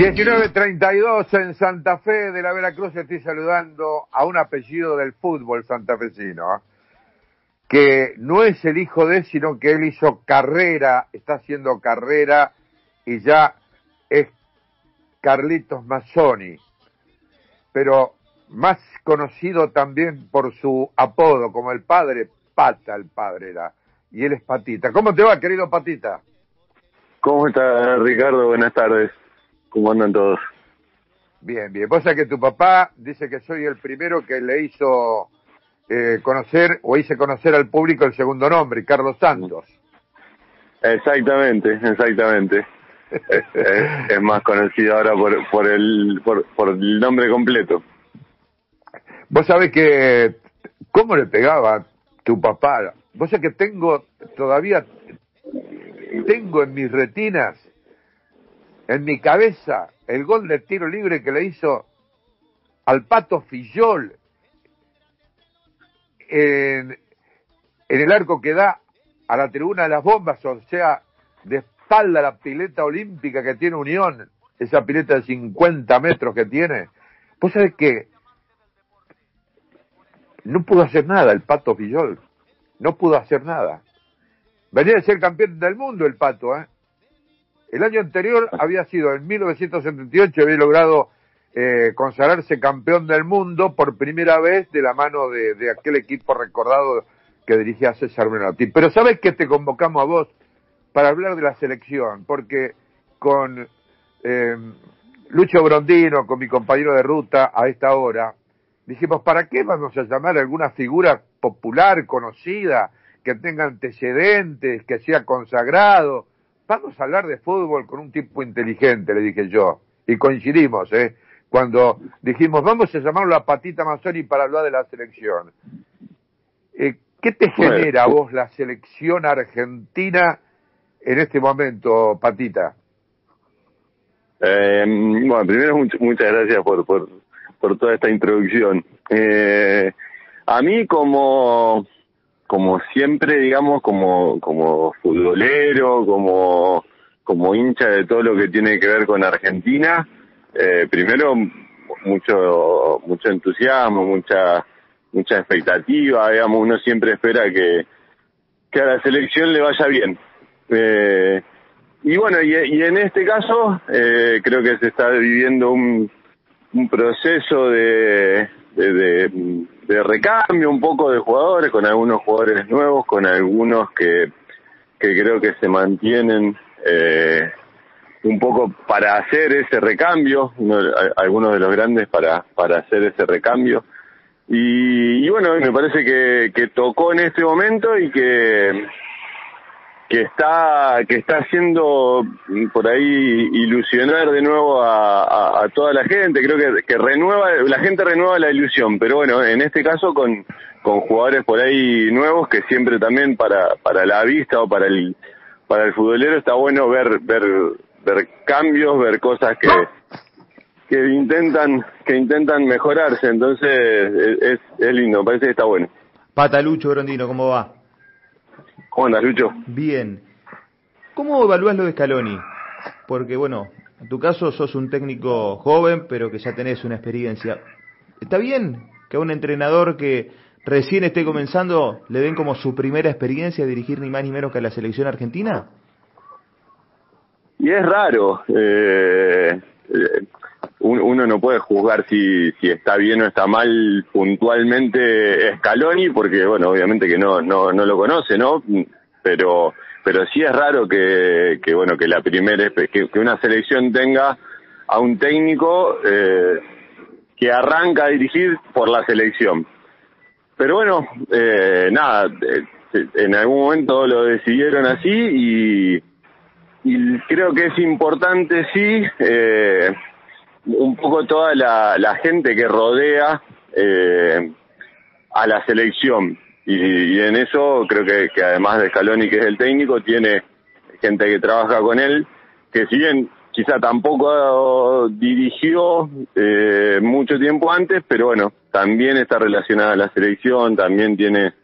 19.32 en Santa Fe de la Veracruz estoy saludando a un apellido del fútbol santafesino, ¿eh? que no es el hijo de él, sino que él hizo carrera, está haciendo carrera y ya es Carlitos Mazzoni, pero más conocido también por su apodo, como el padre, Pata el padre era, y él es Patita. ¿Cómo te va, querido Patita? ¿Cómo está, Ricardo? Buenas tardes. ¿Cómo andan todos? Bien, bien. Vos sabés que tu papá dice que soy el primero que le hizo eh, conocer o hice conocer al público el segundo nombre, Carlos Santos. Exactamente, exactamente. es, más conocido ahora por, por, el, por, por el nombre completo. Vos sabés que, ¿cómo le pegaba tu papá? Vos sabés que tengo, todavía, tengo en mis retinas en mi cabeza el gol de tiro libre que le hizo al Pato Fillol en, el arco que da a la tribuna de las bombas, o sea, de espalda a la pileta olímpica que tiene Unión, esa pileta de 50 metros que tiene. Vos sabés que no pudo hacer nada el Pato Fillol, no pudo hacer nada. Venía de ser campeón del mundo el Pato, ¿eh? El año anterior había sido, en 1978, había logrado eh, consagrarse campeón del mundo por primera vez de la mano de, aquel equipo recordado que dirigía César Menotti. Pero ¿sabes que te convocamos a vos para hablar de la selección? Porque con eh, Lucho Brondino, con mi compañero de ruta a esta hora, dijimos, ¿para qué vamos a llamar a alguna figura popular, conocida, que tenga antecedentes, que sea consagrado? Vamos a hablar de fútbol con un tipo inteligente, le dije yo. Y coincidimos, ¿eh? Cuando dijimos, vamos a llamarlo a Patita Mazzoni para hablar de la selección. Eh, ¿Qué te genera a vos la selección argentina en este momento, Patita? Eh, bueno, primero muchas gracias por, por, por toda esta introducción. Eh, a mí como como siempre, digamos, como, como futbolero, como, como hincha de todo lo que tiene que ver con Argentina, eh, primero mucho, mucho entusiasmo, mucha, mucha expectativa, digamos, uno siempre espera que, que a la selección le vaya bien. Eh, y bueno, y, y, en este caso, eh, creo que se está viviendo un, un proceso de, de, de, recambio un poco de jugadores, con algunos jugadores nuevos, con algunos que, que creo que se mantienen eh, un poco para hacer ese recambio, algunos de los grandes para, para hacer ese recambio. Y, y bueno, me parece que, que tocó en este momento y que que está que está haciendo por ahí ilusionar de nuevo a, toda la gente. Creo que, que renueva la gente renueva la ilusión pero bueno en este caso con con jugadores por ahí nuevos que siempre también para para la vista o para el para el futbolero está bueno ver ver ver cambios ver cosas que que intentan que intentan mejorarse. Entonces es, es lindo parece que está bueno. Patalucho Grondino cómo va ¿Cómo andas, Lucho? Bien. ¿Cómo evalúas lo de Scaloni? Porque, bueno, en tu caso sos un técnico joven, pero que ya tenés una experiencia. ¿Está bien que a un entrenador que recién esté comenzando le den como su primera experiencia dirigir ni más ni menos que a la selección argentina? Y es raro. Eh, eh, uno no puede juzgar si, si está bien o está mal puntualmente Scaloni, porque bueno, obviamente que no, no, no lo conoce, ¿no? Pero, pero sí es raro que, que bueno, que la primera, que, que una selección tenga a un técnico eh, que arranca a dirigir por la selección. Pero bueno, eh, nada, eh, en algún momento lo decidieron así y, y creo que es importante, sí, eh, un poco toda la, la gente que rodea eh, a la selección. Y, en eso creo que, además de Scaloni, que es el técnico, tiene gente que trabaja con él, que si bien quizá tampoco dirigió eh, mucho tiempo antes, pero bueno, también está relacionada a la selección, también tiene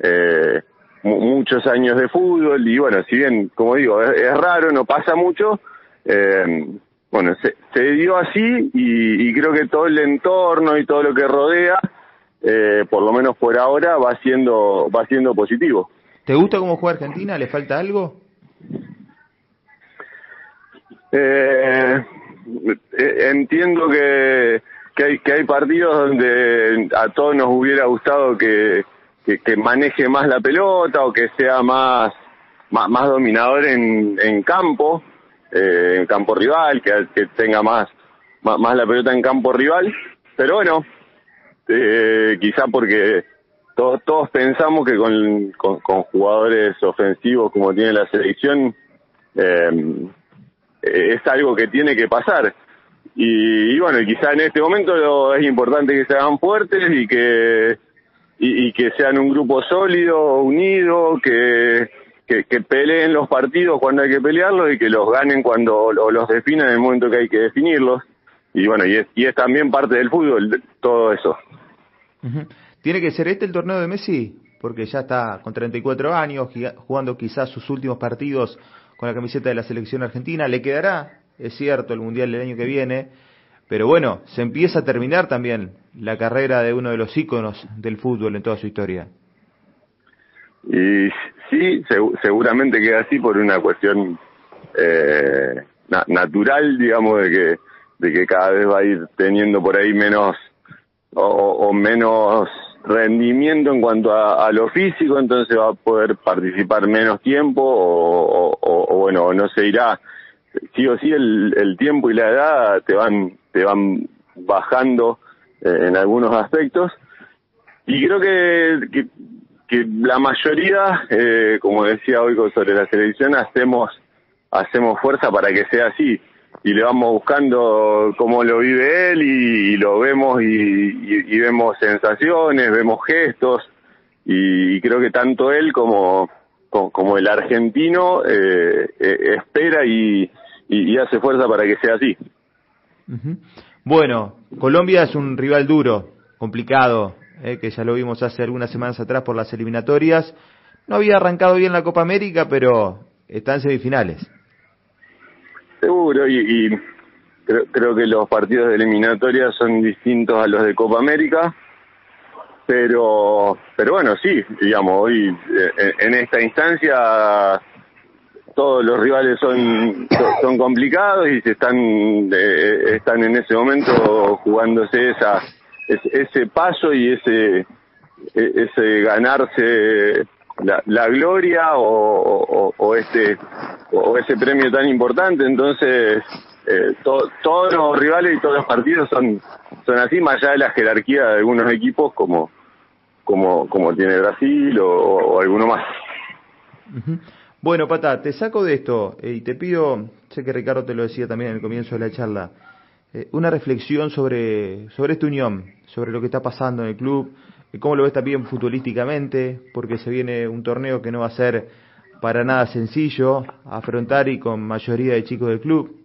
eh, muchos años de fútbol y bueno, si bien, como digo, es, raro, no pasa mucho, eh, bueno, se, se dio así y, creo que todo el entorno y todo lo que rodea, eh, por lo menos por ahora, va siendo, va siendo positivo. ¿Te gusta cómo juega Argentina? ¿Le falta algo? Eh, eh, entiendo que, que, hay, que hay partidos donde a todos nos hubiera gustado que, que, maneje más la pelota o que sea más, más, dominador en, en campo, eh, en campo rival, que, tenga más, más, la pelota en campo rival. Pero bueno, eh, quizá porque todos, todos pensamos que con, con, jugadores ofensivos como tiene la selección, eh, es algo que tiene que pasar. Y, bueno, quizá en este momento es importante que se hagan fuertes y que y, que sean un grupo sólido, unido, que, que, peleen los partidos cuando hay que pelearlos y que los ganen cuando los definan en el momento que hay que definirlos. Y bueno, y es, y es también parte del fútbol, todo eso. ¿Tiene que ser este el torneo de Messi? Porque ya está con 34 años, jugando quizás sus últimos partidos con la camiseta de la selección argentina. Le quedará, es cierto, el Mundial del año que viene, pero bueno, se empieza a terminar también la carrera de uno de los íconos del fútbol en toda su historia. Y sí, seguramente queda así por una cuestión eh, natural, digamos, de que, de que cada vez va a ir teniendo por ahí menos o, menos rendimiento en cuanto a, lo físico, entonces va a poder participar menos tiempo o, o, o bueno, no se irá. Sí o sí el, el tiempo y la edad te van te van bajando eh, en algunos aspectos. Y creo que, que, que la mayoría eh, como decía hoy sobre la selección hacemos hacemos fuerza para que sea así. Y le vamos buscando cómo lo vive él y, lo vemos y, y, vemos sensaciones vemos gestos. Y, creo que tanto él como como, el argentino eh, eh espera y, y, hace fuerza para que sea así. Bueno, Colombia es un rival duro, complicado, eh, que ya lo vimos hace algunas semanas atrás por las eliminatorias. No había arrancado bien la Copa América, pero está en semifinales. Seguro, y, creo, creo, que los partidos de eliminatorias son distintos a los de Copa América, pero pero bueno, sí, digamos, hoy eh, en esta instancia todos los rivales son son complicados y se están eh, están en ese momento jugándose esa ese paso y ese e, ese ganarse la, gloria o, o, este o ese premio tan importante. Entonces eh, todos los rivales y todos los partidos son son así más allá de la jerarquía de algunos equipos como como como tiene Brasil o, alguno más. Bueno, Pata, te saco de esto eh, y te pido, sé que Ricardo te lo decía también en el comienzo de la charla, eh, una reflexión sobre, sobre esta unión, sobre lo que está pasando en el club, eh, cómo lo ves también futbolísticamente, porque se viene un torneo que no va a ser para nada sencillo afrontar y con mayoría de chicos del club.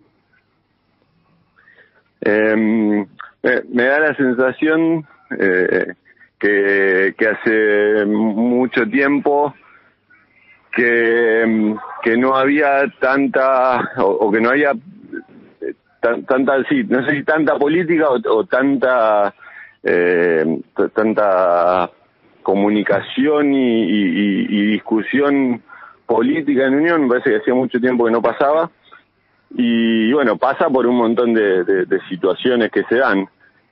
Em, me da la sensación que, que hace mucho tiempo que, que no había tanta, o, que no había eh, tanta, sí, no sé si tanta política o, tanta, eh, tanta comunicación y, discusión política en Unión, me parece que hacía mucho tiempo que no pasaba. Y bueno, pasa por un montón de, situaciones que se dan.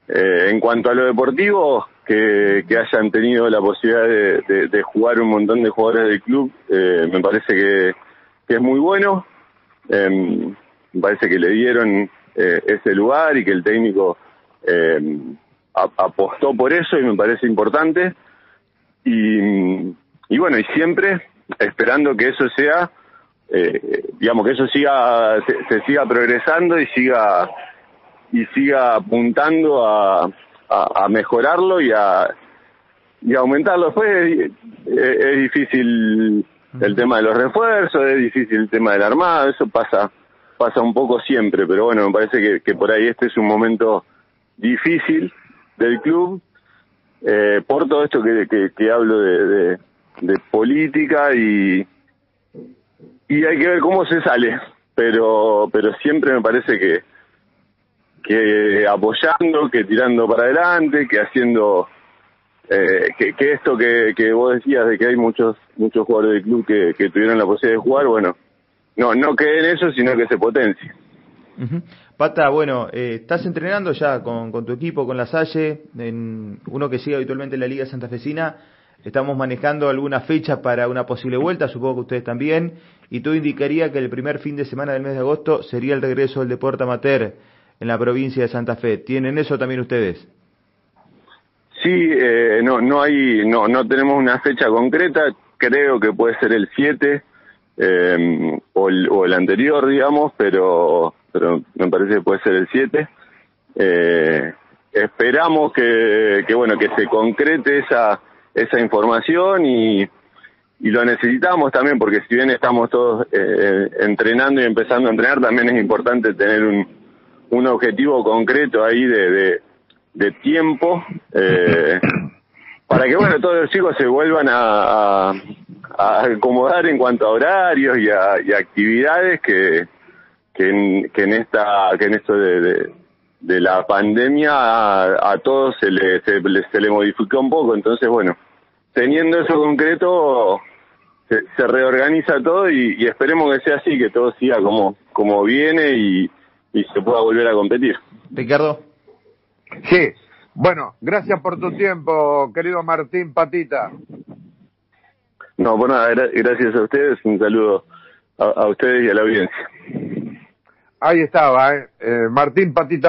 Eh, en cuanto a lo deportivo, que, hayan tenido la posibilidad de, jugar un montón de jugadores del club, eh, me parece que, es muy bueno. Em, me parece que le dieron eh, ese lugar y que el técnico em, apostó por eso y me parece importante. Y, y bueno, y siempre esperando que eso sea, eh, digamos, que eso siga, se siga progresando y siga y siga apuntando a, a, mejorarlo y a, y aumentarlo. Después es, difícil el tema de los refuerzos, es difícil el tema del armado, eso pasa pasa un poco siempre, pero bueno, me parece que, que por ahí este es un momento difícil del club, eh, por todo esto que, que, hablo de, de, política y, y hay que ver cómo se sale, pero, pero siempre me parece que, que apoyando, que tirando para adelante, que haciendo eh, que, que, esto que, que vos decías de que hay muchos muchos jugadores del club que, que tuvieron la posibilidad de jugar, bueno, no no quede en eso, sino que se potencie. Pata, bueno, eh, estás entrenando ya con, con, tu equipo, con la Salle, en uno que sigue habitualmente en la Liga Santafesina. Estamos manejando alguna fecha para una posible vuelta, supongo que ustedes también. Y tú indicaría que el primer fin de semana del mes de agosto sería el regreso del deporte amateur en la provincia de Santa Fe. ¿Tienen eso también ustedes? Sí, eh, no, no hay, no, no tenemos una fecha concreta. Creo que puede ser el 7 eh, o, el, o el anterior, digamos, pero, pero me parece que puede ser el 7. Eh, esperamos que, que, bueno, que se concrete esa, esa información y, y lo necesitamos también porque si bien estamos todos eh, entrenando y empezando a entrenar, también es importante tener un, un objetivo concreto ahí de, de de tiempo eh, para que bueno todos los chicos se vuelvan a, a, acomodar en cuanto a horarios y a, y actividades que que en, que en esta que en esto de, de, de la pandemia a, a, todos se le, se se, le modificó un poco. Entonces bueno teniendo eso concreto se, se reorganiza todo y, y, esperemos que sea así que todo siga como como viene y, y se pueda volver a competir. Ricardo. Sí, bueno, gracias por tu tiempo, querido Martín Patita. No, bueno, gracias a ustedes, un saludo a, a ustedes y a la audiencia. Ahí estaba, ¿eh? eh Martín Patita.